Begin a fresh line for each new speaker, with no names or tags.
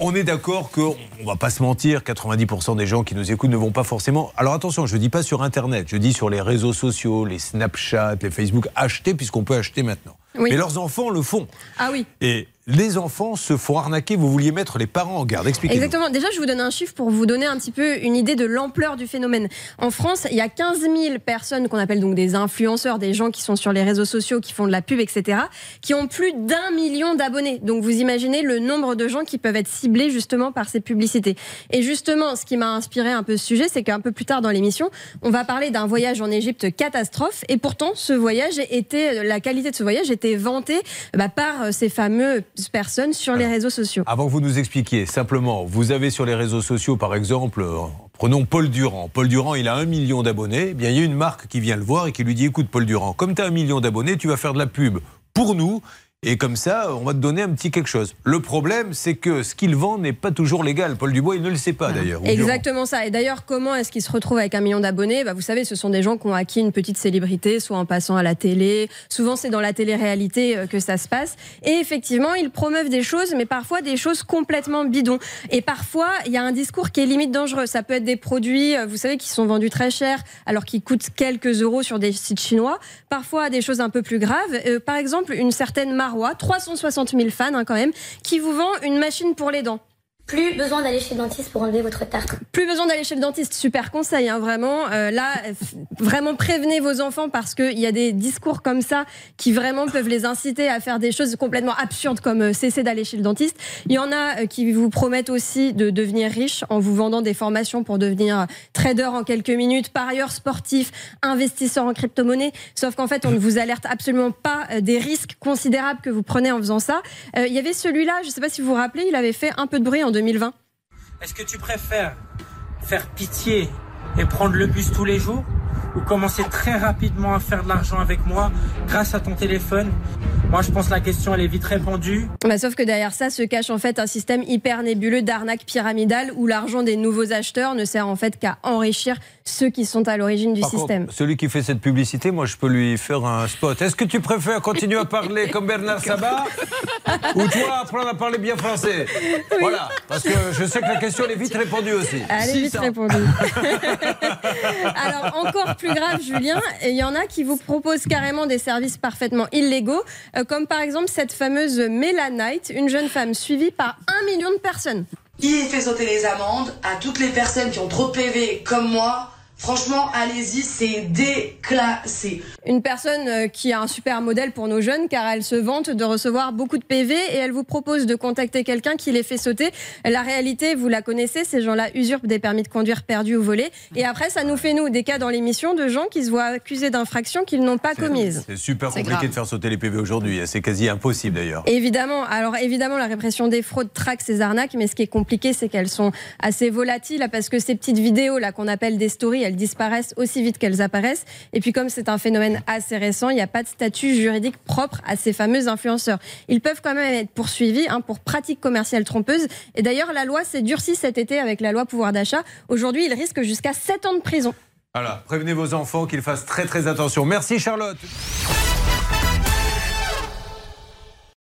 on est d'accord qu'on ne va pas se mentir, 90% des gens qui nous écoutent ne vont pas forcément. Alors attention, je ne dis pas sur Internet, je dis sur les réseaux sociaux, les Snapchat, les Facebook, acheter puisqu'on peut acheter maintenant. Mais leurs enfants le font.
Ah oui.
Et les enfants se font arnaquer. Vous vouliez mettre les parents en garde. Expliquez-nous.
Exactement. Déjà, je vous donne un chiffre pour vous donner un petit peu une idée de l'ampleur du phénomène. En France, il y a 15 000 personnes qu'on appelle donc des influenceurs, des gens qui sont sur les réseaux sociaux, qui font de la pub, etc., qui ont plus d'un million d'abonnés. Donc, vous imaginez le nombre de gens qui peuvent être ciblés justement par ces publicités. Et justement, ce qui m'a inspiré un peu ce sujet, c'est qu'un peu plus tard dans l'émission, on va parler d'un voyage en Égypte catastrophe. Et pourtant, ce voyage était, la qualité de ce voyage était vantée bah, par euh, ces fameuses personnes sur les réseaux sociaux.
Avant que vous nous expliquiez, simplement, vous avez sur les réseaux sociaux, par exemple, euh, prenons Paul Durand. Paul Durand, il a un million d'abonnés. Eh bien, il y a une marque qui vient le voir et qui lui dit écoute, Paul Durand, comme tu as un million d'abonnés, tu vas faire de la pub pour nous et comme ça, on va te donner un petit quelque chose. Le problème, c'est que ce qu'il vend n'est pas toujours légal. Paul Dubois, il ne le sait pas d'ailleurs.
Exactement ça. Et d'ailleurs, comment est-ce qu'il se retrouve avec un million d'abonnés? Bah, Vous savez, ce sont des gens qui ont acquis une petite célébrité, soit en passant à la télé. Souvent, c'est dans la télé-réalité euh, que ça se passe. Et effectivement, ils promeuvent des choses, mais parfois des choses complètement bidons. Et parfois, il y a un discours qui est limite dangereux. Ça peut être des produits, euh, vous savez, qui sont vendus très cher, alors qu'ils coûtent quelques euros sur des sites chinois. Parfois, des choses un peu plus graves. Euh, par exemple, une certaine marque 360 000 fans hein, quand même, qui vous vend une machine pour les dents.
Plus besoin d'aller chez le dentiste pour enlever votre tartre.
Plus besoin d'aller chez le dentiste, super conseil, hein, vraiment. Euh, là, vraiment prévenez vos enfants parce qu'il y a des discours comme ça qui vraiment peuvent les inciter à faire des choses complètement absurdes comme euh, cesser d'aller chez le dentiste. Il y en a euh, qui vous promettent aussi de devenir riche en vous vendant des formations pour devenir trader en quelques minutes, par ailleurs sportif, investisseur en crypto-monnaie. Sauf qu'en fait, on ne vous alerte absolument pas des risques considérables que vous prenez en faisant ça. il y avait celui-là, je ne sais pas si vous vous rappelez, il avait fait un peu de bruit en 2020
Est-ce que tu préfères faire pitié et prendre le bus tous les jours ou commencer très rapidement à faire de l'argent avec moi grâce à ton téléphone? Moi, je pense que la question, elle est vite répondue.
Bah, sauf que derrière ça se cache en fait un système hyper nébuleux d'arnaque pyramidale où l'argent des nouveaux acheteurs ne sert en fait qu'à enrichir ceux qui sont à l'origine du système.
celui qui fait cette publicité, moi, je peux lui faire un spot. Est-ce que tu préfères continuer à parler comme Bernard Sabat ou toi apprendre à parler bien français Voilà, parce que je sais que la question elle est vite répondue aussi.
Elle est vite répondue. Alors encore plus grave, Julien, il y en a qui vous proposent carrément des services parfaitement illégaux. Euh, comme par exemple cette fameuse Mélanite, une jeune femme suivie par un million de personnes.
Il fait sauter les amendes à toutes les personnes qui ont trop de PV comme moi Franchement, allez-y, c'est déclassé.
Une personne euh, qui a un super modèle pour nos jeunes car elle se vante de recevoir beaucoup de PV et elle vous propose de contacter quelqu'un qui les fait sauter. La réalité, vous la connaissez, ces gens-là usurpent des permis de conduire perdus ou volés. Et après, ça nous fait, nous, des cas dans l'émission de gens qui se voient accusés d'infractions qu'ils n'ont pas commises.
C'est super compliqué de faire sauter les PV aujourd'hui. C'est quasi impossible d'ailleurs.
Évidemment. Alors, évidemment, la répression des fraudes traque ces arnaques, mais ce qui est compliqué, c'est qu'elles sont assez volatiles parce que ces petites vidéos là qu'on appelle des stories, elles disparaissent aussi vite qu'elles apparaissent. Et puis comme c'est un phénomène assez récent, il n'y a pas de statut juridique propre à ces fameux influenceurs. Ils peuvent quand même être poursuivis hein, pour pratiques commerciales trompeuses. Et d'ailleurs, la loi s'est durcie cet été avec la loi pouvoir d'achat. Aujourd'hui, ils risquent jusqu'à 7 ans de prison.
Voilà, prévenez vos enfants qu'ils fassent très très attention. Merci Charlotte.